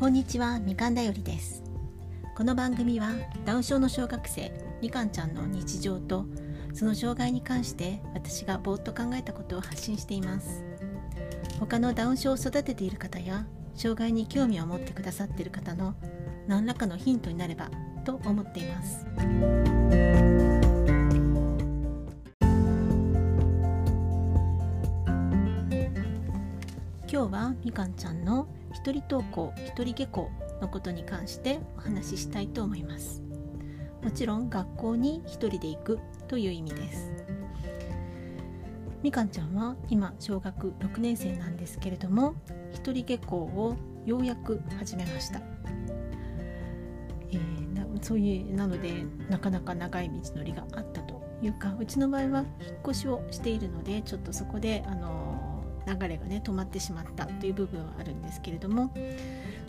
こんにちはみかんだよりです。この番組はダウン症の小学生みかんちゃんの日常とその障害に関して私がぼーっと考えたことを発信しています。他のダウン症を育てている方や障害に興味を持ってくださっている方の何らかのヒントになればと思っています。今日はみかんちゃんの一人登校一人下校のことに関してお話ししたいと思います。もちろん学校に一人で行くという意味です。みかんちゃんは今小学6年生なんですけれども一人下校をようやく始めました、えー、なそういうなのでなかなか長い道のりがあったというかうちの場合は引っ越しをしているのでちょっとそこであの流れがね止まってしまったという部分はあるんですけれども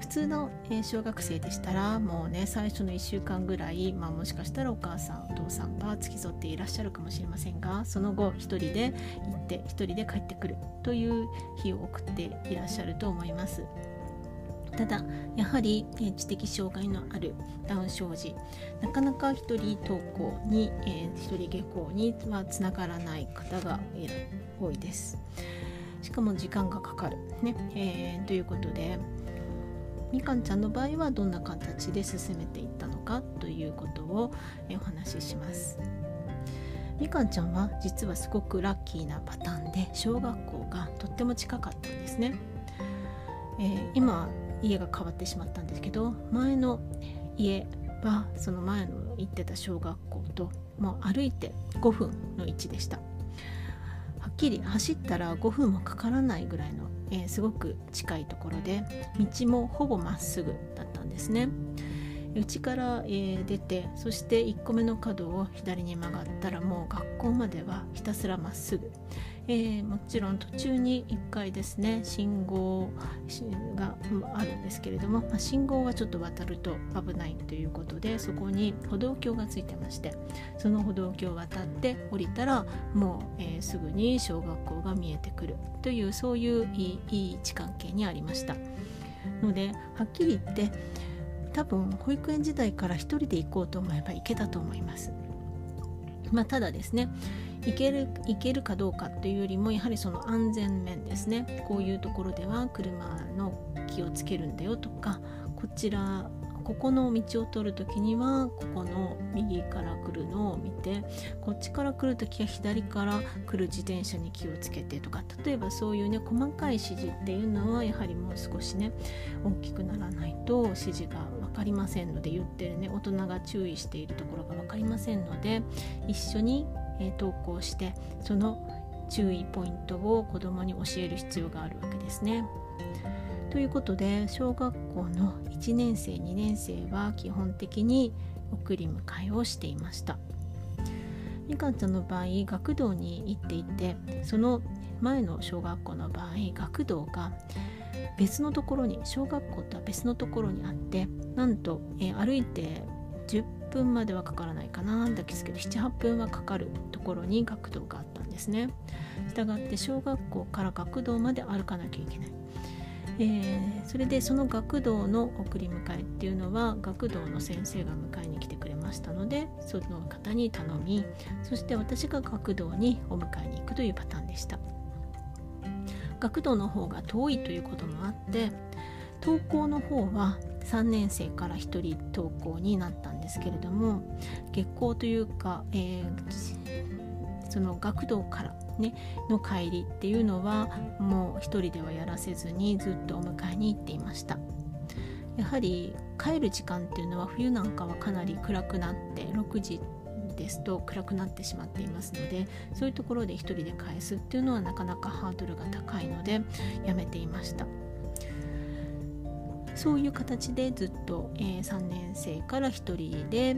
普通の小学生でしたらもうね最初の1週間ぐらい、まあ、もしかしたらお母さんお父さんが付き添っていらっしゃるかもしれませんがその後1人で行って1人で帰ってくるという日を送っていらっしゃると思います。ただやはり知的障害のあるダウン症児なかなか一人登校に、一人下校にはつながらない方が多いです。しかも時間がかかる、ねえー、ということでみかんちゃんの場合はどんな形で進めていったのかということをお話しします。みかんちゃんは実はすごくラッキーなパターンで小学校がとっても近かったんですね。えー、今家が変わってしまったんですけど前の家はその前の行ってた小学校ともう歩いて5分の位置でした。はっきり走ったら5分もかからないぐらいの、えー、すごく近いところで道もほぼまっすぐだったんですね。家から、えー、出てそして1個目の角を左に曲がったらもう学校まではひたすらまっすぐえー、もちろん途中に1回ですね信号があるんですけれども、まあ、信号はちょっと渡ると危ないということでそこに歩道橋がついてましてその歩道橋を渡って降りたらもう、えー、すぐに小学校が見えてくるというそういういい位置関係にありましたのではっきり言って多分保育園時代から一人で行こうと思えば行けたと思います。まあ、ただですね行ける行けるかどうかというよりもやはりその安全面ですね。こういうところでは車の気をつけるんだよとかこちらここの道を通る時にはここの右から来るのを見てこっちから来る時は左から来る自転車に気をつけてとか例えばそういうね細かい指示っていうのはやはりもう少しね大きくならないと指示が分かりませんので言ってるね大人が注意しているところが分かりませんので一緒にえ投稿してその注意ポイントを子どもに教える必要があるわけですね。ということで小学校の1年生2年生は基本的に送り迎えをしていました。みかんちゃんの場合学童に行っていてその前の小学校の場合学童が別のところに小学校とは別のところにあってなんと、え歩いて10分まではかからないかな。ですけど78分はかかるところに学童があったんですね。したがって小学校から学童まで歩かなきゃいけない、えー、それでその学童の送り迎えっていうのは学童の先生が迎えに来てくれましたのでその方に頼みそして私が学童にお迎えに行くというパターンでした。学童の方が遠いということもあって登校の方は3年生から1人登校になったんですけれども月校というか、えー、その学童から、ね、の帰りっていうのはもう1人ではやらせずにずっとお迎えに行っていましたやはり帰る時間っていうのは冬なんかはかなり暗くなって6時ですと暗くなってしまっていますのでそういうところで1人で返すっていうのはなかなかハードルが高いのでやめていました。そういう形でずっと、えー、3年生から1人で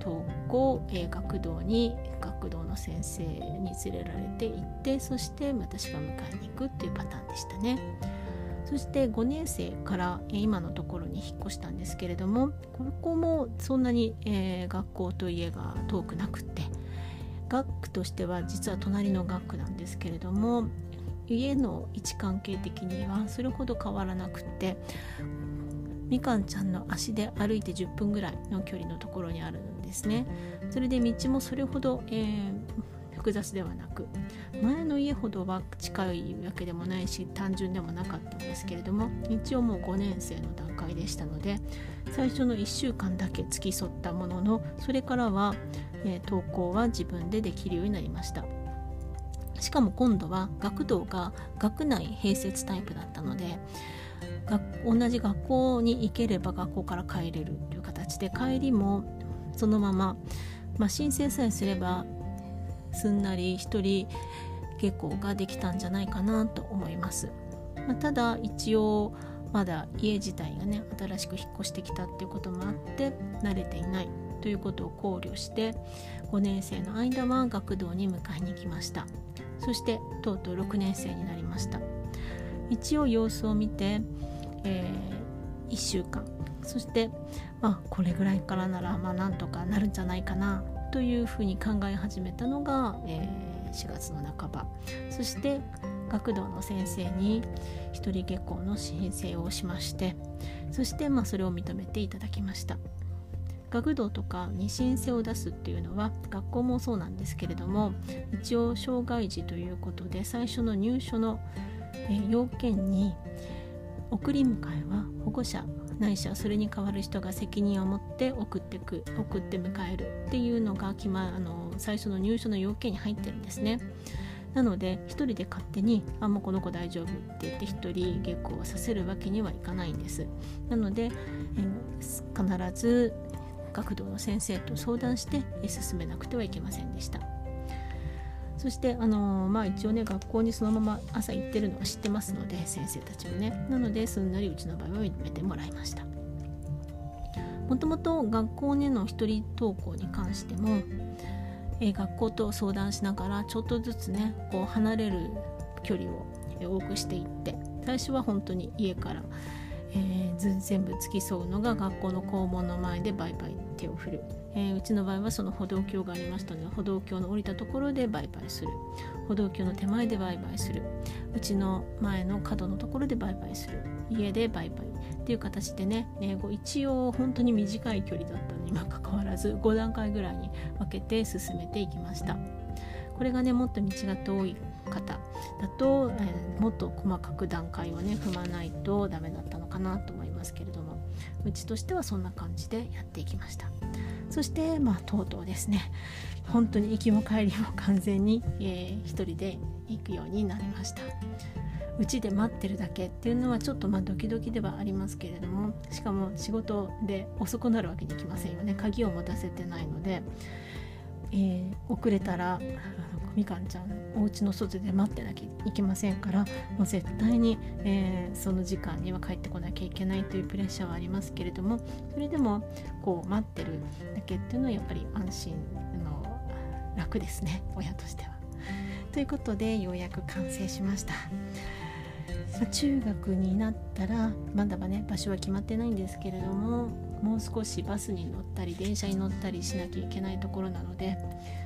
登校、えー、学童に学童の先生に連れられて行ってそして私が迎えに行くっていうパターンでしたね。そして5年生から今のところに引っ越したんですけれどもここもそんなに、えー、学校と家が遠くなくって学区としては実は隣の学区なんですけれども家の位置関係的にはそれほど変わらなくってみかんちゃんの足で歩いて10分ぐらいの距離のところにあるんですね。それで道もそれほど、えー、複雑ではなく前の家ほどは近いわけでもないし単純でもなかったんですけれども一応もう5年生の段階でしたので最初の1週間だけ付き添ったもののそれからは、えー、登校は自分でできるようになりました。しかも今度は学童が学内併設タイプだったので同じ学校に行ければ学校から帰れるという形で帰りもそのまま、まあ、申請さえすればすんなり一人下校ができたんじゃないかなと思います、まあ、ただ一応まだ家自体がね新しく引っ越してきたっていうこともあって慣れていないということを考慮して5年生の間は学童に迎えに行きました。そしてとうとう6年生になりました。一応様子を見て、えー、1週間。そして、あ、これぐらいからならまあなんとかなるんじゃないかなというふうに考え始めたのが、えー、4月の半ば。そして学童の先生に一人下校の申請をしましてそしてまあそれを認めていただきました。学童とかに申請を出すっていうのは学校もそうなんですけれども一応障害児ということで最初の入所の要件に送り迎えは保護者ないしはそれに代わる人が責任を持って送ってく送って迎えるっていうのが決、ま、あの最初の入所の要件に入ってるんですね。なので1人で勝手に「あもうこの子大丈夫」って言って1人下校させるわけにはいかないんです。なので、必ず学童の先生と相談して進めなくてはいけませんでした。そしてあのー、まあ一応ね学校にそのまま朝行ってるのは知ってますので先生たちもねなのですんなりうちの場合は認めてもらいましたもともと学校での一人登校に関しても、えー、学校と相談しながらちょっとずつねこう離れる距離を多くしていって最初は本当に家からえー、全部付き添うのが学校の校門の前でバイバイ手を振る、えー、うちの場合はその歩道橋がありましたので歩道橋の降りたところでバイバイする。歩道橋の手前でバイバイする。うちの前の角のところでバイバイする。家でバイバイ。っていう形でね英語一応本当に短い距離だったのにもかかわらず5段階ぐらいに分けて進めていきました。これがねもっと道が遠い方だと、えー、もっと細かく段階をね踏まないとダメだった。かなと思いますけれどもうちとしてはそんな感じでやっていきました。そしてまあとうとうですね。本当に行きも帰りも完全に、えー、一人で行くようになりました。うちで待ってるだけっていうのはちょっとまあドキドキではありますけれどもしかも仕事で遅くなるわけにいきませんよね。鍵を持たせてないので、えー、遅れたらみかんちゃんお家の外で待ってなきゃいけませんからもう絶対に、えー、その時間には帰ってこなきゃいけないというプレッシャーはありますけれどもそれでもこう待ってるだけっていうのはやっぱり安心の楽ですね親としては。ということでようやく完成しました。ま中学になったらまだまね場所は決まってないんですけれどももう少しバスに乗ったり電車に乗ったりしなきゃいけないところなので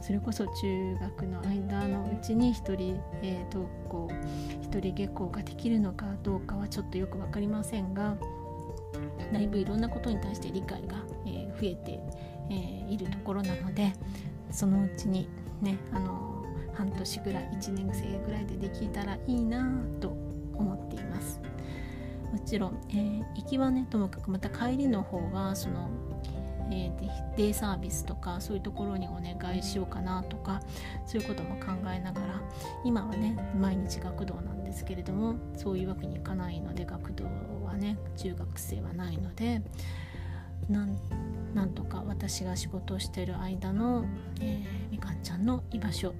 それこそ中学の間のうちに1人、えー、登校1人下校ができるのかどうかはちょっとよく分かりませんがだいぶいろんなことに対して理解が、えー、増えて、えー、いるところなのでそのうちにねあの半年ぐらい1年生ぐらいでできたらいいなと思っています。もちろん、えー、行きはねともかくまた帰りの方はそのえ、デイサービスとかそういうところにお願いしようかなとかそういうことも考えながら今はね毎日学童なんですけれどもそういうわけにいかないので学童はね中学生はないのでなんとか私が仕事をしてる間の、えー、みかんちゃんの居場所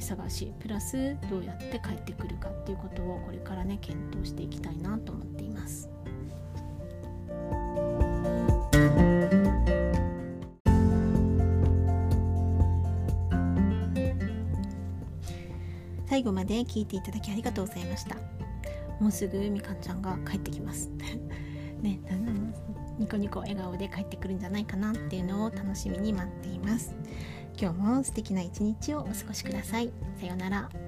探しプラスどうやって帰ってくるかっていうことをこれからね検討していきたいなと思っています。最後まで聞いていただきありがとうございました。もうすぐみかんちゃんが帰ってきます。ねニコニコ笑顔で帰ってくるんじゃないかなっていうのを楽しみに待っています。今日も素敵な一日をお過ごしください。さようなら。